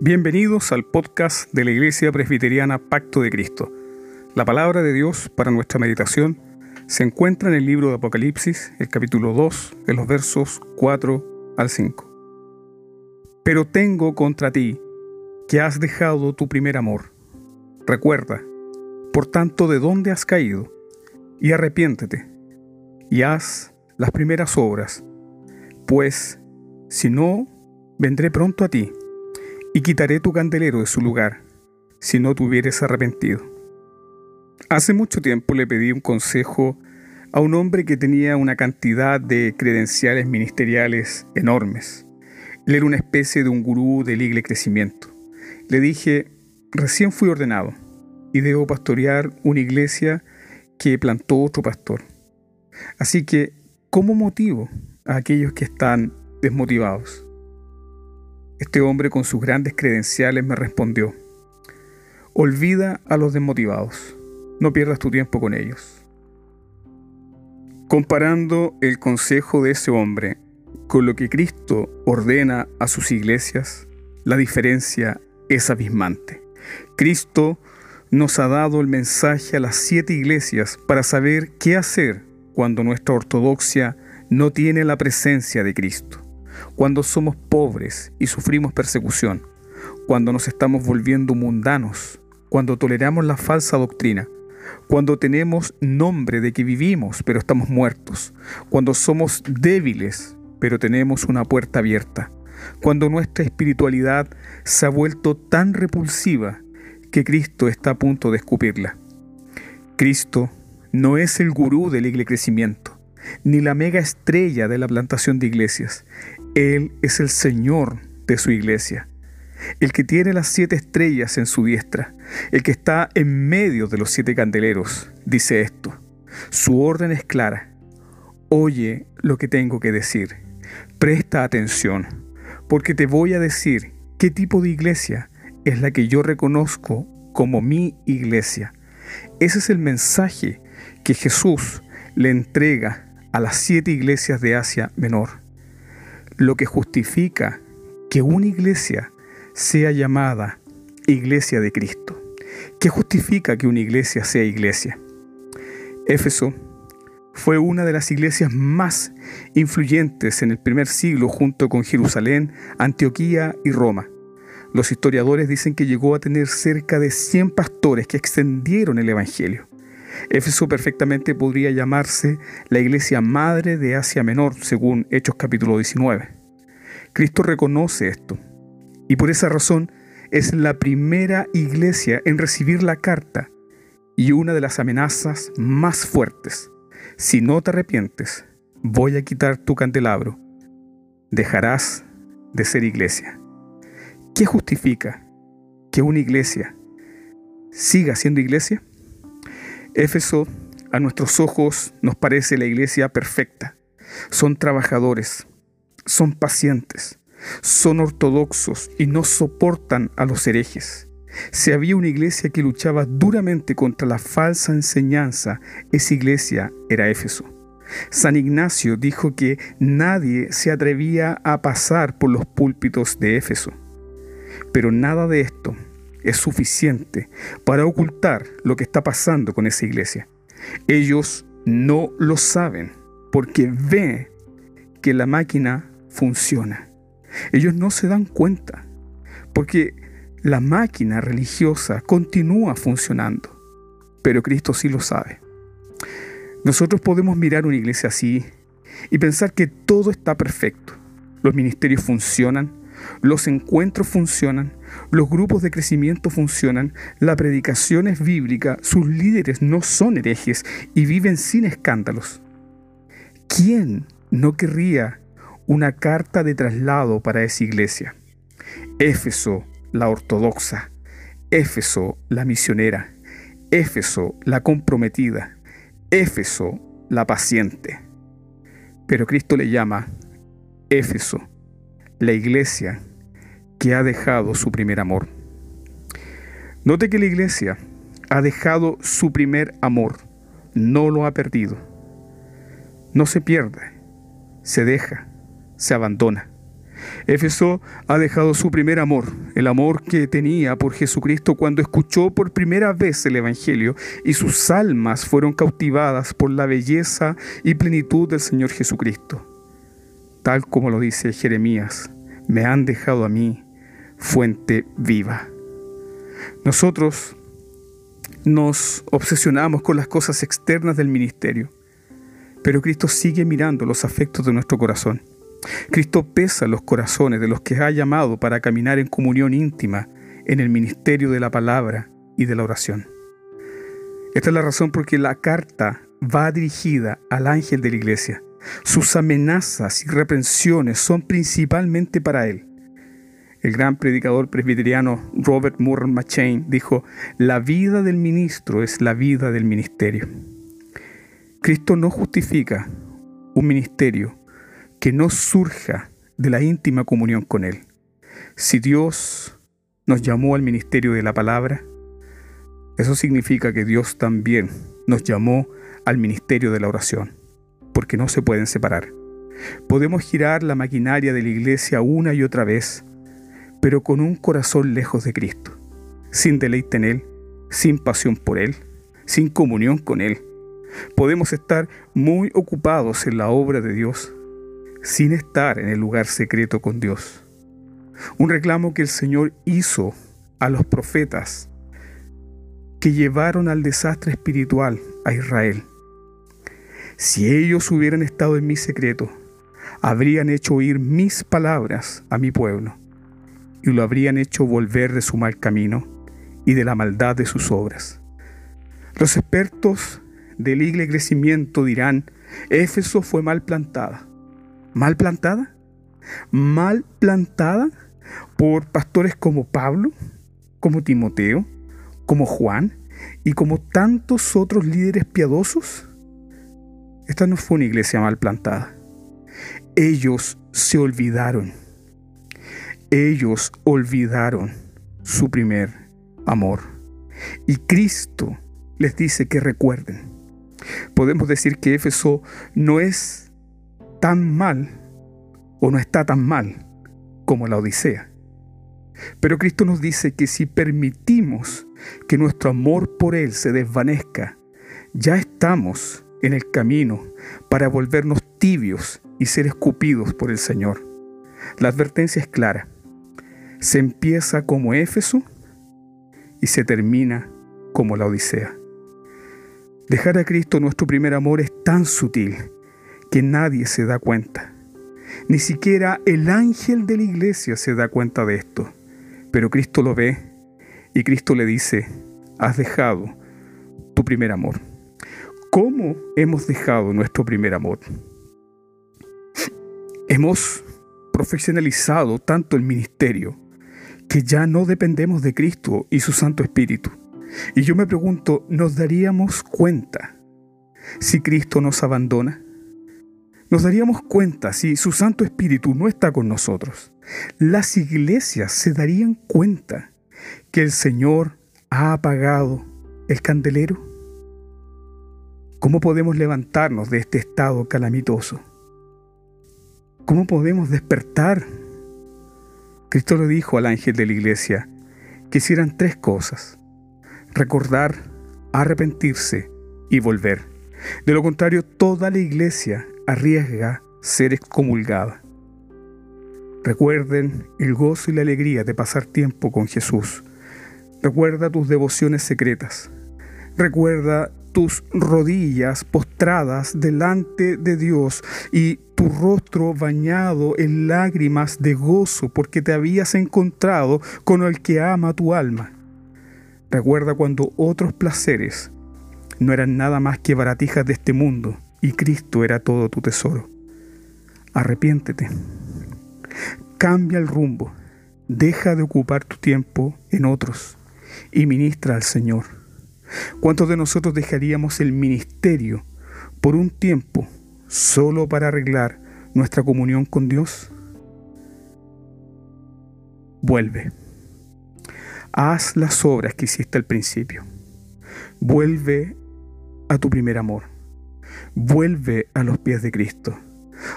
Bienvenidos al podcast de la Iglesia Presbiteriana Pacto de Cristo. La palabra de Dios para nuestra meditación se encuentra en el libro de Apocalipsis, el capítulo 2, de los versos 4 al 5. Pero tengo contra ti que has dejado tu primer amor. Recuerda, por tanto, de dónde has caído, y arrepiéntete, y haz las primeras obras, pues si no, vendré pronto a ti y quitaré tu candelero de su lugar, si no te hubieres arrepentido. Hace mucho tiempo le pedí un consejo a un hombre que tenía una cantidad de credenciales ministeriales enormes. Él era una especie de un gurú del igle crecimiento. Le dije, recién fui ordenado y debo pastorear una iglesia que plantó otro pastor. Así que, ¿cómo motivo a aquellos que están desmotivados? Este hombre con sus grandes credenciales me respondió, olvida a los desmotivados, no pierdas tu tiempo con ellos. Comparando el consejo de ese hombre con lo que Cristo ordena a sus iglesias, la diferencia es abismante. Cristo nos ha dado el mensaje a las siete iglesias para saber qué hacer cuando nuestra ortodoxia no tiene la presencia de Cristo cuando somos pobres y sufrimos persecución, cuando nos estamos volviendo mundanos, cuando toleramos la falsa doctrina, cuando tenemos nombre de que vivimos pero estamos muertos, cuando somos débiles pero tenemos una puerta abierta, cuando nuestra espiritualidad se ha vuelto tan repulsiva que Cristo está a punto de escupirla. Cristo no es el gurú del ni la mega estrella de la plantación de iglesias. Él es el Señor de su iglesia, el que tiene las siete estrellas en su diestra, el que está en medio de los siete candeleros, dice esto. Su orden es clara. Oye lo que tengo que decir. Presta atención, porque te voy a decir qué tipo de iglesia es la que yo reconozco como mi iglesia. Ese es el mensaje que Jesús le entrega a las siete iglesias de Asia Menor lo que justifica que una iglesia sea llamada iglesia de Cristo. ¿Qué justifica que una iglesia sea iglesia? Éfeso fue una de las iglesias más influyentes en el primer siglo junto con Jerusalén, Antioquía y Roma. Los historiadores dicen que llegó a tener cerca de 100 pastores que extendieron el Evangelio. Éfeso perfectamente podría llamarse la iglesia madre de Asia Menor, según Hechos capítulo 19. Cristo reconoce esto y por esa razón es la primera iglesia en recibir la carta y una de las amenazas más fuertes. Si no te arrepientes, voy a quitar tu candelabro. Dejarás de ser iglesia. ¿Qué justifica que una iglesia siga siendo iglesia? Éfeso a nuestros ojos nos parece la iglesia perfecta. Son trabajadores, son pacientes, son ortodoxos y no soportan a los herejes. Si había una iglesia que luchaba duramente contra la falsa enseñanza, esa iglesia era Éfeso. San Ignacio dijo que nadie se atrevía a pasar por los púlpitos de Éfeso. Pero nada de esto es suficiente para ocultar lo que está pasando con esa iglesia. Ellos no lo saben porque ven que la máquina funciona. Ellos no se dan cuenta porque la máquina religiosa continúa funcionando, pero Cristo sí lo sabe. Nosotros podemos mirar una iglesia así y pensar que todo está perfecto. Los ministerios funcionan, los encuentros funcionan, los grupos de crecimiento funcionan, la predicación es bíblica, sus líderes no son herejes y viven sin escándalos. ¿Quién no querría una carta de traslado para esa iglesia? Éfeso, la ortodoxa, Éfeso, la misionera, Éfeso, la comprometida, Éfeso, la paciente. Pero Cristo le llama Éfeso, la iglesia que ha dejado su primer amor. Note que la iglesia ha dejado su primer amor, no lo ha perdido. No se pierde, se deja, se abandona. Éfeso ha dejado su primer amor, el amor que tenía por Jesucristo cuando escuchó por primera vez el Evangelio y sus almas fueron cautivadas por la belleza y plenitud del Señor Jesucristo. Tal como lo dice Jeremías, me han dejado a mí fuente viva. Nosotros nos obsesionamos con las cosas externas del ministerio, pero Cristo sigue mirando los afectos de nuestro corazón. Cristo pesa los corazones de los que ha llamado para caminar en comunión íntima en el ministerio de la palabra y de la oración. Esta es la razón por que la carta va dirigida al ángel de la iglesia. Sus amenazas y reprensiones son principalmente para él. El gran predicador presbiteriano Robert Moore McChain dijo, la vida del ministro es la vida del ministerio. Cristo no justifica un ministerio que no surja de la íntima comunión con Él. Si Dios nos llamó al ministerio de la palabra, eso significa que Dios también nos llamó al ministerio de la oración, porque no se pueden separar. Podemos girar la maquinaria de la iglesia una y otra vez, pero con un corazón lejos de Cristo, sin deleite en Él, sin pasión por Él, sin comunión con Él. Podemos estar muy ocupados en la obra de Dios, sin estar en el lugar secreto con Dios. Un reclamo que el Señor hizo a los profetas que llevaron al desastre espiritual a Israel. Si ellos hubieran estado en mi secreto, habrían hecho oír mis palabras a mi pueblo y lo habrían hecho volver de su mal camino y de la maldad de sus obras. Los expertos del Igle Crecimiento dirán, Éfeso fue mal plantada mal plantada, mal plantada por pastores como Pablo, como Timoteo, como Juan y como tantos otros líderes piadosos. Esta no fue una iglesia mal plantada. Ellos se olvidaron. Ellos olvidaron su primer amor. Y Cristo les dice que recuerden. Podemos decir que Éfeso no es tan mal o no está tan mal como la Odisea. Pero Cristo nos dice que si permitimos que nuestro amor por Él se desvanezca, ya estamos en el camino para volvernos tibios y ser escupidos por el Señor. La advertencia es clara. Se empieza como Éfeso y se termina como la Odisea. Dejar a Cristo nuestro primer amor es tan sutil que nadie se da cuenta. Ni siquiera el ángel de la iglesia se da cuenta de esto. Pero Cristo lo ve y Cristo le dice, has dejado tu primer amor. ¿Cómo hemos dejado nuestro primer amor? Hemos profesionalizado tanto el ministerio que ya no dependemos de Cristo y su Santo Espíritu. Y yo me pregunto, ¿nos daríamos cuenta si Cristo nos abandona? nos daríamos cuenta si su Santo Espíritu no está con nosotros. Las iglesias se darían cuenta que el Señor ha apagado el candelero. ¿Cómo podemos levantarnos de este estado calamitoso? ¿Cómo podemos despertar? Cristo le dijo al ángel de la iglesia que hicieran tres cosas. Recordar, arrepentirse y volver. De lo contrario, toda la iglesia arriesga ser excomulgada. Recuerden el gozo y la alegría de pasar tiempo con Jesús. Recuerda tus devociones secretas. Recuerda tus rodillas postradas delante de Dios y tu rostro bañado en lágrimas de gozo porque te habías encontrado con el que ama tu alma. Recuerda cuando otros placeres no eran nada más que baratijas de este mundo y Cristo era todo tu tesoro. Arrepiéntete. Cambia el rumbo. Deja de ocupar tu tiempo en otros y ministra al Señor. ¿Cuántos de nosotros dejaríamos el ministerio por un tiempo solo para arreglar nuestra comunión con Dios? Vuelve. Haz las obras que hiciste al principio. Vuelve a tu primer amor. Vuelve a los pies de Cristo.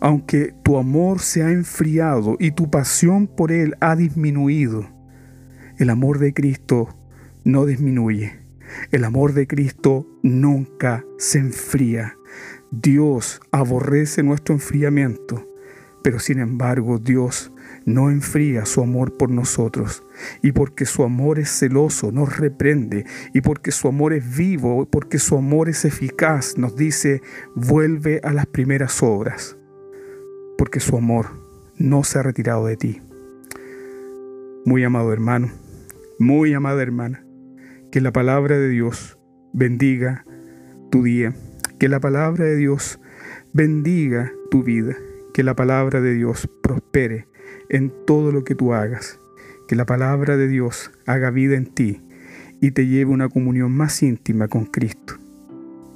aunque tu amor se ha enfriado y tu pasión por Él ha disminuido, el amor de Cristo no disminuye. El amor de Cristo nunca se enfría. Dios aborrece nuestro enfriamiento, pero sin embargo Dios no enfría su amor por nosotros. Y porque su amor es celoso, nos reprende. Y porque su amor es vivo, porque su amor es eficaz, nos dice, vuelve a las primeras obras. Porque su amor no se ha retirado de ti. Muy amado hermano, muy amada hermana, que la palabra de Dios bendiga tu día, que la palabra de Dios bendiga tu vida, que la palabra de Dios prospere en todo lo que tú hagas. Que la palabra de Dios haga vida en ti y te lleve una comunión más íntima con Cristo.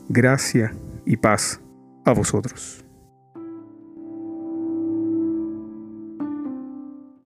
Gracia y paz a vosotros.